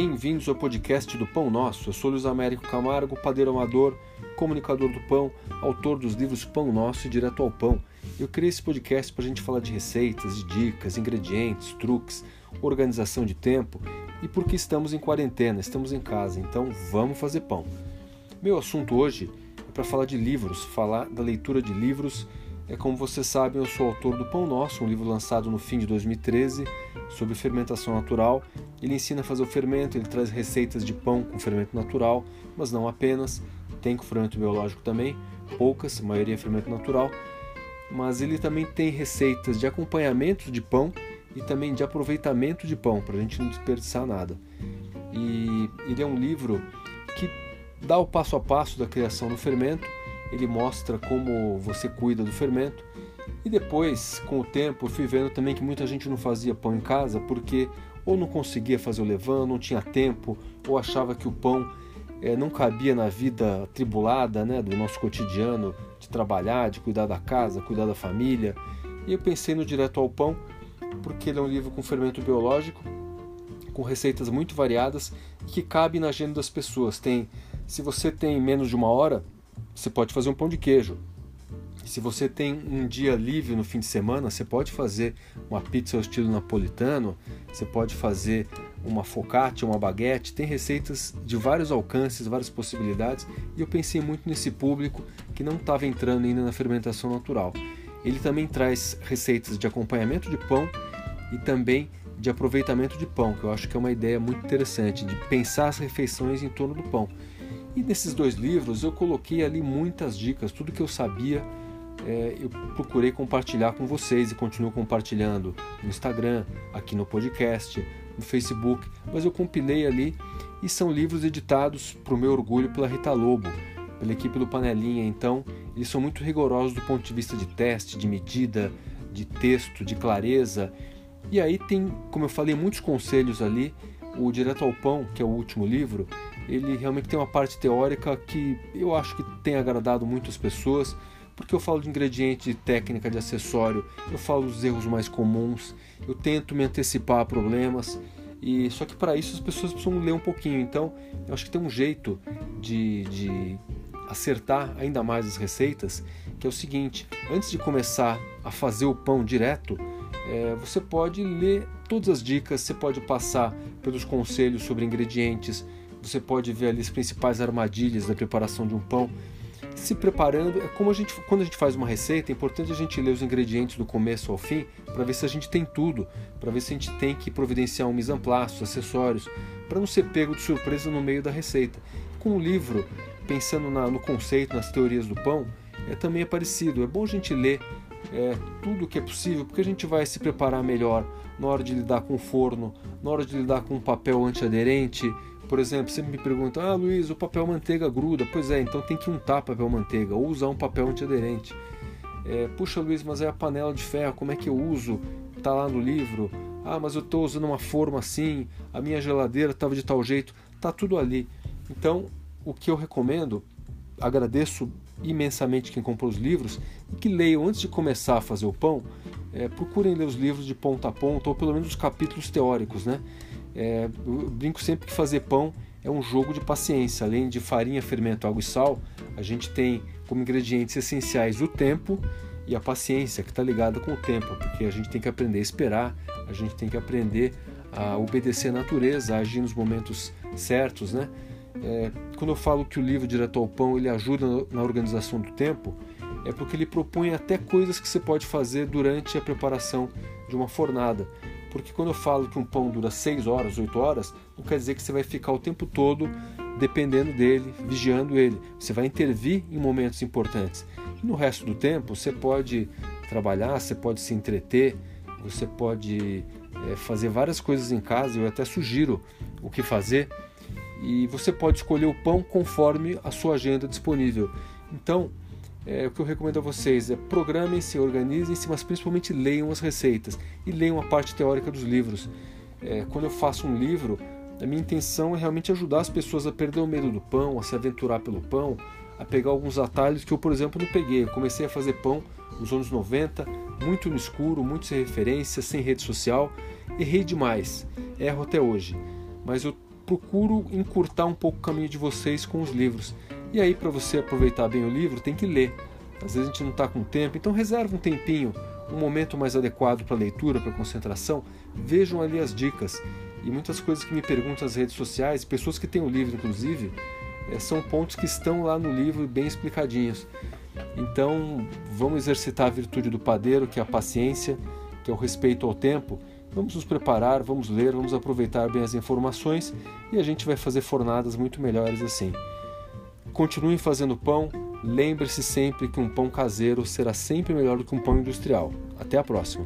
Bem-vindos ao podcast do Pão Nosso. Eu sou Luiz Américo Camargo, padeiro amador, comunicador do pão, autor dos livros Pão Nosso e Direto ao Pão. Eu criei esse podcast para a gente falar de receitas, de dicas, ingredientes, truques, organização de tempo e porque estamos em quarentena, estamos em casa, então vamos fazer pão. Meu assunto hoje é para falar de livros, falar da leitura de livros é como vocês sabem, eu sou autor do Pão Nosso, um livro lançado no fim de 2013 sobre fermentação natural. Ele ensina a fazer o fermento, ele traz receitas de pão com fermento natural, mas não apenas, tem com fermento biológico também, poucas, a maioria é fermento natural. Mas ele também tem receitas de acompanhamento de pão e também de aproveitamento de pão, para a gente não desperdiçar nada. E ele é um livro que dá o passo a passo da criação do fermento ele mostra como você cuida do fermento. E depois, com o tempo, eu fui vendo também que muita gente não fazia pão em casa porque ou não conseguia fazer o levain, não tinha tempo, ou achava que o pão é, não cabia na vida atribulada né, do nosso cotidiano, de trabalhar, de cuidar da casa, cuidar da família. E eu pensei no Direto ao Pão, porque ele é um livro com fermento biológico, com receitas muito variadas que cabe na agenda das pessoas. Tem, se você tem menos de uma hora, você pode fazer um pão de queijo. Se você tem um dia livre no fim de semana, você pode fazer uma pizza ao estilo napolitano, você pode fazer uma focaccia, uma baguete. Tem receitas de vários alcances, várias possibilidades. E eu pensei muito nesse público que não estava entrando ainda na fermentação natural. Ele também traz receitas de acompanhamento de pão e também de aproveitamento de pão, que eu acho que é uma ideia muito interessante, de pensar as refeições em torno do pão. E nesses dois livros eu coloquei ali muitas dicas, tudo que eu sabia é, eu procurei compartilhar com vocês e continuo compartilhando no Instagram, aqui no podcast, no Facebook, mas eu compilei ali e são livros editados, para o meu orgulho, pela Rita Lobo, pela equipe do Panelinha, então eles são muito rigorosos do ponto de vista de teste, de medida, de texto, de clareza. E aí tem, como eu falei, muitos conselhos ali. O Direto ao Pão, que é o último livro, ele realmente tem uma parte teórica que eu acho que tem agradado muitas pessoas, porque eu falo de ingrediente, de técnica, de acessório, eu falo dos erros mais comuns, eu tento me antecipar a problemas, e só que para isso as pessoas precisam ler um pouquinho. Então, eu acho que tem um jeito de, de acertar ainda mais as receitas, que é o seguinte: antes de começar a fazer o pão direto, é, você pode ler todas as dicas, você pode passar pelos conselhos sobre ingredientes, você pode ver ali as principais armadilhas da preparação de um pão. Se preparando, é como a gente, quando a gente faz uma receita, é importante a gente ler os ingredientes do começo ao fim para ver se a gente tem tudo, para ver se a gente tem que providenciar um mise en place, acessórios, para não ser pego de surpresa no meio da receita. Com o livro, pensando na, no conceito, nas teorias do pão, é também é parecido. É bom a gente ler é, tudo o que é possível, porque a gente vai se preparar melhor na hora de lidar com o forno, na hora de lidar com um papel antiaderente, por exemplo, sempre me perguntam: Ah, Luiz, o papel manteiga gruda. Pois é, então tem que untar papel manteiga ou usar um papel antiaderente. É, Puxa, Luiz, mas é a panela de ferro, como é que eu uso? Tá lá no livro. Ah, mas eu estou usando uma forma assim, a minha geladeira estava de tal jeito. Tá tudo ali. Então, o que eu recomendo, agradeço imensamente quem comprou os livros e que leiam antes de começar a fazer o pão. É, procurem ler os livros de ponta a ponta ou pelo menos os capítulos teóricos, né? É, eu brinco sempre que fazer pão é um jogo de paciência. Além de farinha, fermento, água e sal, a gente tem como ingredientes essenciais o tempo e a paciência, que está ligada com o tempo, porque a gente tem que aprender a esperar, a gente tem que aprender a obedecer à natureza, a agir nos momentos certos, né? É, quando eu falo que o livro Direto ao Pão ele ajuda na organização do tempo, é porque ele propõe até coisas que você pode fazer durante a preparação de uma fornada. Porque quando eu falo que um pão dura 6 horas, 8 horas, não quer dizer que você vai ficar o tempo todo dependendo dele, vigiando ele. Você vai intervir em momentos importantes. E no resto do tempo, você pode trabalhar, você pode se entreter, você pode é, fazer várias coisas em casa. Eu até sugiro o que fazer. E você pode escolher o pão conforme a sua agenda disponível. Então, é, o que eu recomendo a vocês é programem-se, organizem-se, mas principalmente leiam as receitas e leiam a parte teórica dos livros. É, quando eu faço um livro, a minha intenção é realmente ajudar as pessoas a perder o medo do pão, a se aventurar pelo pão, a pegar alguns atalhos que eu, por exemplo, não peguei. Eu comecei a fazer pão nos anos 90, muito no escuro, muito sem referência, sem rede social. Errei demais, erro até hoje. Mas eu procuro encurtar um pouco o caminho de vocês com os livros. E aí, para você aproveitar bem o livro, tem que ler. Às vezes a gente não está com tempo, então reserva um tempinho, um momento mais adequado para leitura, para concentração. Vejam ali as dicas. E muitas coisas que me perguntam nas redes sociais, pessoas que têm o livro, inclusive, é, são pontos que estão lá no livro bem explicadinhos. Então, vamos exercitar a virtude do padeiro, que é a paciência, que é o respeito ao tempo. Vamos nos preparar, vamos ler, vamos aproveitar bem as informações e a gente vai fazer fornadas muito melhores assim. Continuem fazendo pão, lembre-se sempre que um pão caseiro será sempre melhor do que um pão industrial. Até a próxima!